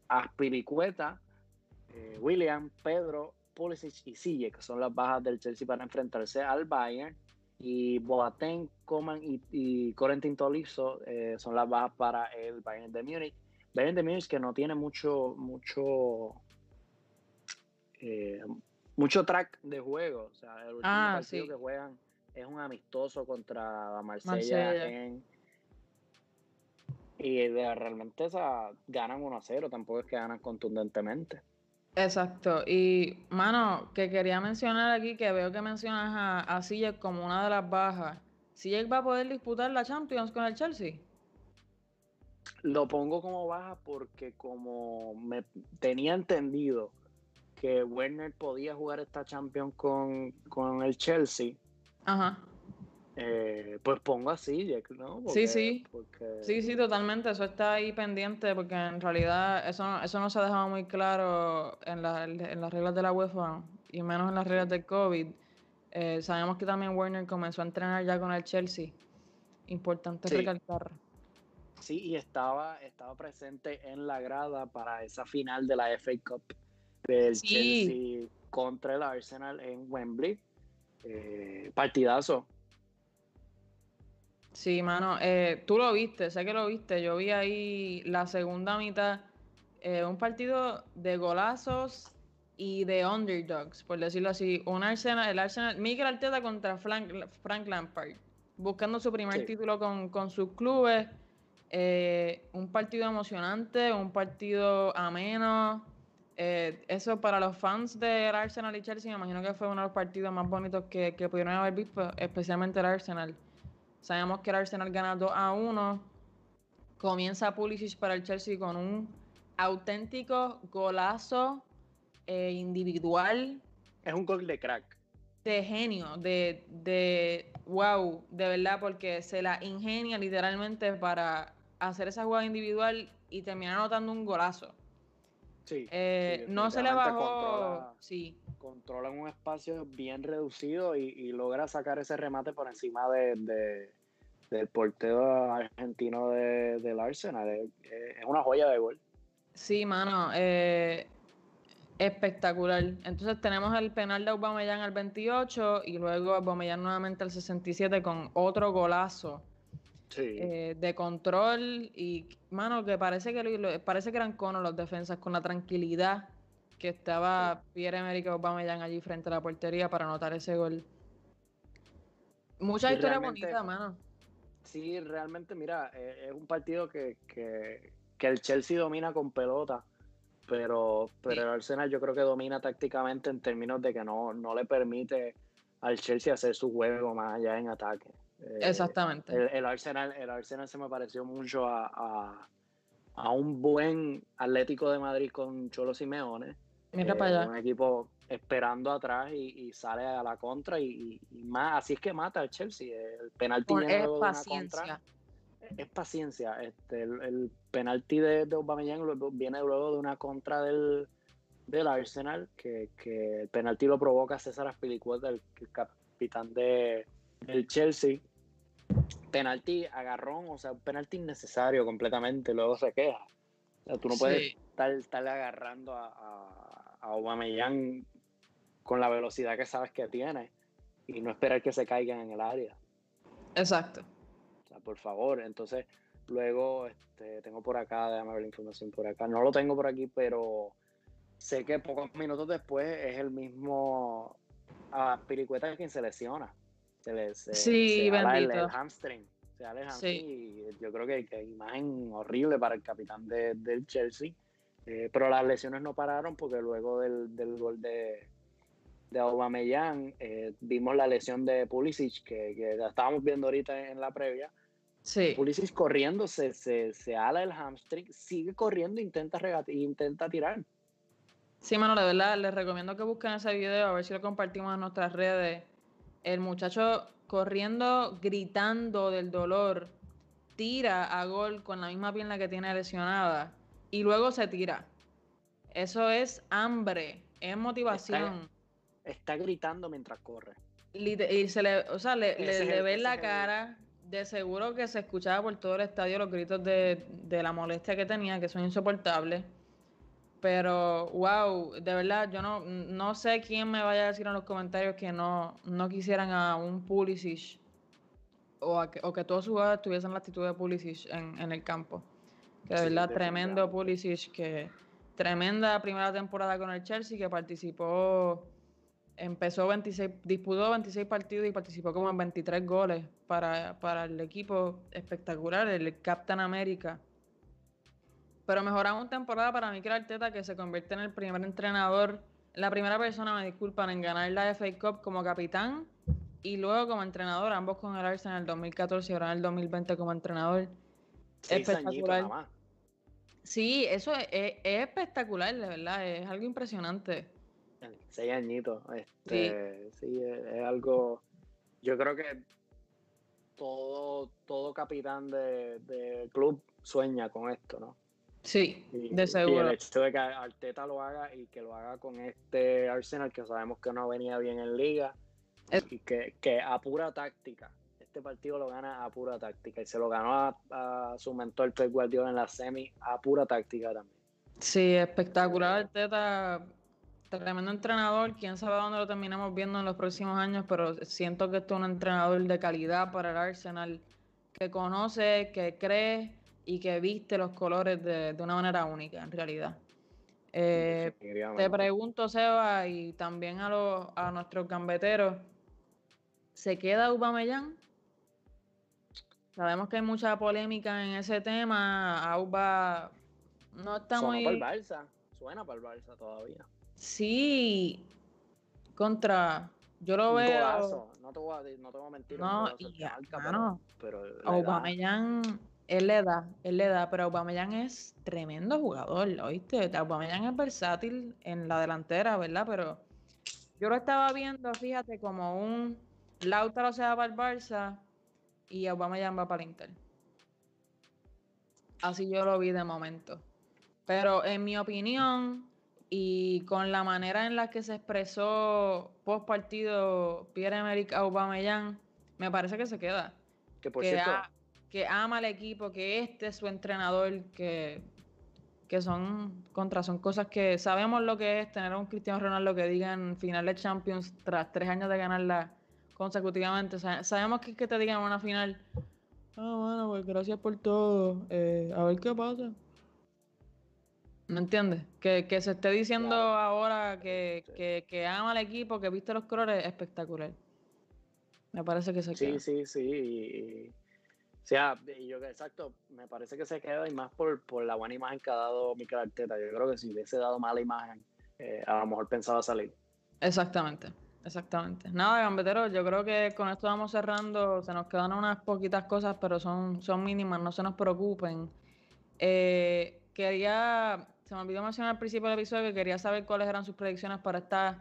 Aspiricueta, William, Pedro, Pulisic y Sille, que son las bajas del Chelsea para enfrentarse al Bayern y Boateng, Coman y, y Corentin Tolisso eh, son las bajas para el Bayern de Múnich. Bayern de Múnich que no tiene mucho, mucho, eh, mucho track de juego. O sea, el último ah, partido que juegan es un amistoso contra Marsella, y de, realmente esa, ganan 1 a 0, tampoco es que ganan contundentemente. Exacto. Y, mano, que quería mencionar aquí, que veo que mencionas a, a como una de las bajas. ¿Sijek va a poder disputar la Champions con el Chelsea? Lo pongo como baja porque como me tenía entendido que Werner podía jugar esta Champions con, con el Chelsea. Ajá. Eh, pues pongo así, ¿no? sí, sí. Sí, sí, totalmente. Eso está ahí pendiente porque en realidad eso no, eso no se ha dejado muy claro en, en las reglas de la UEFA y menos en las reglas del COVID. Eh, sabemos que también Werner comenzó a entrenar ya con el Chelsea. Importante recalcar. Sí, y estaba, estaba presente en la grada para esa final de la FA Cup del Chelsea contra el Arsenal en Wembley. Eh, partidazo Sí, mano, eh, tú lo viste, sé que lo viste. Yo vi ahí la segunda mitad, eh, un partido de golazos y de underdogs, por decirlo así. Un Arsenal, el Arsenal, Miguel Arteta contra Frank, Frank Lampard, buscando su primer título con, con, sus clubes. Eh, un partido emocionante, un partido ameno. eso para los fans del Arsenal y Chelsea, me imagino que fue uno de los partidos más bonitos que, que pudieron haber visto, especialmente el Arsenal. Sabemos que el Arsenal gana 2 a 1. Comienza Pulisic para el Chelsea con un auténtico golazo eh, individual. Es un gol de crack. De genio, de, de wow, de verdad, porque se la ingenia literalmente para hacer esa jugada individual y terminar anotando un golazo. Sí, eh, no se le bajó. Controla, sí. Controla un espacio bien reducido y, logra sacar ese remate por encima de, del portero argentino del Arsenal. Es, una joya de gol. Sí, mano. Eh, espectacular. Entonces tenemos el penal de Aubameyang al 28 y luego Aubameyang nuevamente al 67 con otro golazo. Sí. Eh, de control y mano, que parece que parece que eran conos los defensas con la tranquilidad que estaba Pierre-Emerick Aubameyang allí frente a la portería para anotar ese gol. Mucha historia bonita, mano. Sí, realmente, mira, eh, es un partido que, que, el Chelsea domina con pelota, pero, pero el Arsenal yo creo que domina tácticamente en términos de que no, no le permite al Chelsea hacer su juego más allá en ataque. Eh, Exactamente. El, Arsenal, el Arsenal se me pareció mucho a, a, un buen Atlético de Madrid con Cholo Simeone. Mira para allá. Un equipo esperando atrás y, sale a la contra y, más así es que mata al Chelsea el penalti es paciencia. Es paciencia este el, penalti de, de Aubameyang viene luego de una contra del, del Arsenal que, el penalti lo provoca César Aspilicueta el, capitán de, del Chelsea. Penalti agarrón o sea un penalti innecesario completamente luego se queja. O sea, tú no puedes estar, estarle agarrando a, a, a Aubameyang con la velocidad que sabes que tiene y no esperar que se caigan en el área. Exacto. O sea, por favor, entonces luego este, tengo por acá, déjame ver la información por acá, no lo tengo por aquí, pero sé que pocos minutos después es el mismo a Piricueta quien se lesiona. Se le sí, bendito. El, hamstring. Se el hamstring y yo creo que, que imagen horrible para el capitán del Chelsea. Eh, pero las lesiones no pararon porque luego del, del gol de, de Aubameyang, eh, vimos la lesión de Pulisic, que, que, la estábamos viendo ahorita en la previa. Sí. Pulisic corriendo, se, se, se ala el hamstring, sigue corriendo, intenta, intenta tirar. Sí, mano, de verdad, les recomiendo que busquen ese video, a ver si lo compartimos en nuestras redes. El muchacho corriendo, gritando del dolor, tira a gol con la misma pierna que tiene lesionada y luego se tira. Eso es hambre, es motivación está gritando mientras corre. Y se le, o sea, le, ve la cara, de seguro que se escuchaba por todo el estadio los gritos de, la molestia que tenía, que son insoportables. Pero, wow, de verdad, yo no, no sé quién me vaya a decir en los comentarios que no, no quisieran a un Pulisic o, que, o que todos sus jugadores tuviesen la actitud de Pulisic en, el campo. Que de verdad, tremendo Pulisic, que tremenda primera temporada con el Chelsea, que participó empezó 26, disputó 26 partidos y participó como en 23 goles para, el equipo espectacular, el Captain América. Pero mejoramos temporada para mí que Arteta, que se convierte en el primer entrenador, la primera persona, me disculpan, en ganar la FA Cup como capitán y luego como entrenador, ambos con el Arsenal en el 2014 y ahora en el 2020 como entrenador. espectacular. Sí, eso es, espectacular, de verdad, es algo impresionante. Seis añitos. Este, sí, es, algo. Yo creo que todo, todo capitán de, club sueña con esto, ¿no? Sí, de seguro. Y el hecho de que Arteta lo haga y que lo haga con este Arsenal que sabemos que no venía bien en liga y que, que, a pura táctica. Este partido lo gana a pura táctica y se lo ganó a, a su mentor Pep Guardiola en la semi a pura táctica también. Sí, espectacular Arteta tremendo entrenador, quién sabe dónde lo terminamos viendo en los próximos años, pero siento que esto es un entrenador de calidad para el Arsenal, que conoce, que cree y que viste los colores de, una manera única, en realidad. Eh, te pregunto, Seba, y también a, los, a nuestros gambeteros, ¿se queda Aubameyang? Sabemos que hay mucha polémica en ese tema. Auba no está muy... Para el Barça. Suena para el Barça todavía. Sí, contra. Yo lo veo. No te, voy a, no te voy a mentir. No, y alta, pero, Aubameyang, él le da, él le da, pero Aubameyang es tremendo jugador, ¿oíste? Aubameyang es versátil en la delantera, ¿verdad? Pero yo lo estaba viendo, fíjate, como un Lautaro se va para el Barça y Aubameyang va para el Inter. Así yo lo vi de momento. Pero en mi opinión, y con la manera en la que se expresó post partido Pierre-Emerick Aubameyang, me parece que se queda. Que por cierto... que ama al equipo, que este es su entrenador, que, que son contra, son cosas que sabemos lo que es tener a un Cristiano Ronaldo que diga en final de Champions tras tres años de ganarla consecutivamente. sabemos que, que te digan una final, ah, bueno, pues gracias por todo, eh, a ver qué pasa. ¿Me entiendes? Que, se esté diciendo ahora que, que, que, ama al equipo, que viste los colores, espectacular. Me parece que se queda. Sí, sí, sí. o sea, yo exacto, me parece que se queda y más por, por la buena imagen que ha dado Mikel Arteta. Yo creo que si hubiese dado mala imagen, eh, a lo mejor pensaba salir. Exactamente, exactamente. Nada, gambetero, yo creo que con esto vamos cerrando. Se nos quedan unas poquitas cosas, pero son, son mínimas, no se nos preocupen. Eh, quería se me olvidó mencionar al principio del episodio que quería saber cuáles eran sus predicciones para estas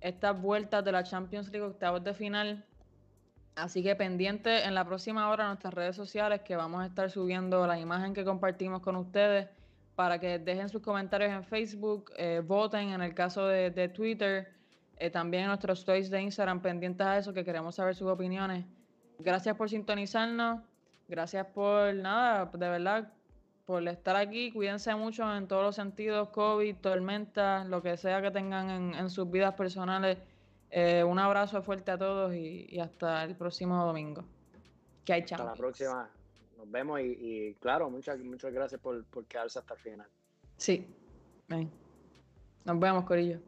estas vueltas de la Champions League octavos de final. Así que pendiente en la próxima hora en nuestras redes sociales que vamos a estar subiendo la imagen que compartimos con ustedes para que dejen sus comentarios en Facebook, eh, voten en el caso de, Twitter, eh, también en nuestros stories de Instagram pendientes a eso que queremos saber sus opiniones. Gracias por sintonizarnos, gracias por nada, de verdad por estar aquí. Cuídense mucho en todos los sentidos, COVID, tormenta, lo que sea que tengan en, sus vidas personales. Eh, un abrazo fuerte a todos y, hasta el próximo domingo. Que hay Hasta la próxima. Nos vemos y, claro, muchas, muchas gracias por, por quedarse hasta el final. Sí. Nos vemos, Corillo.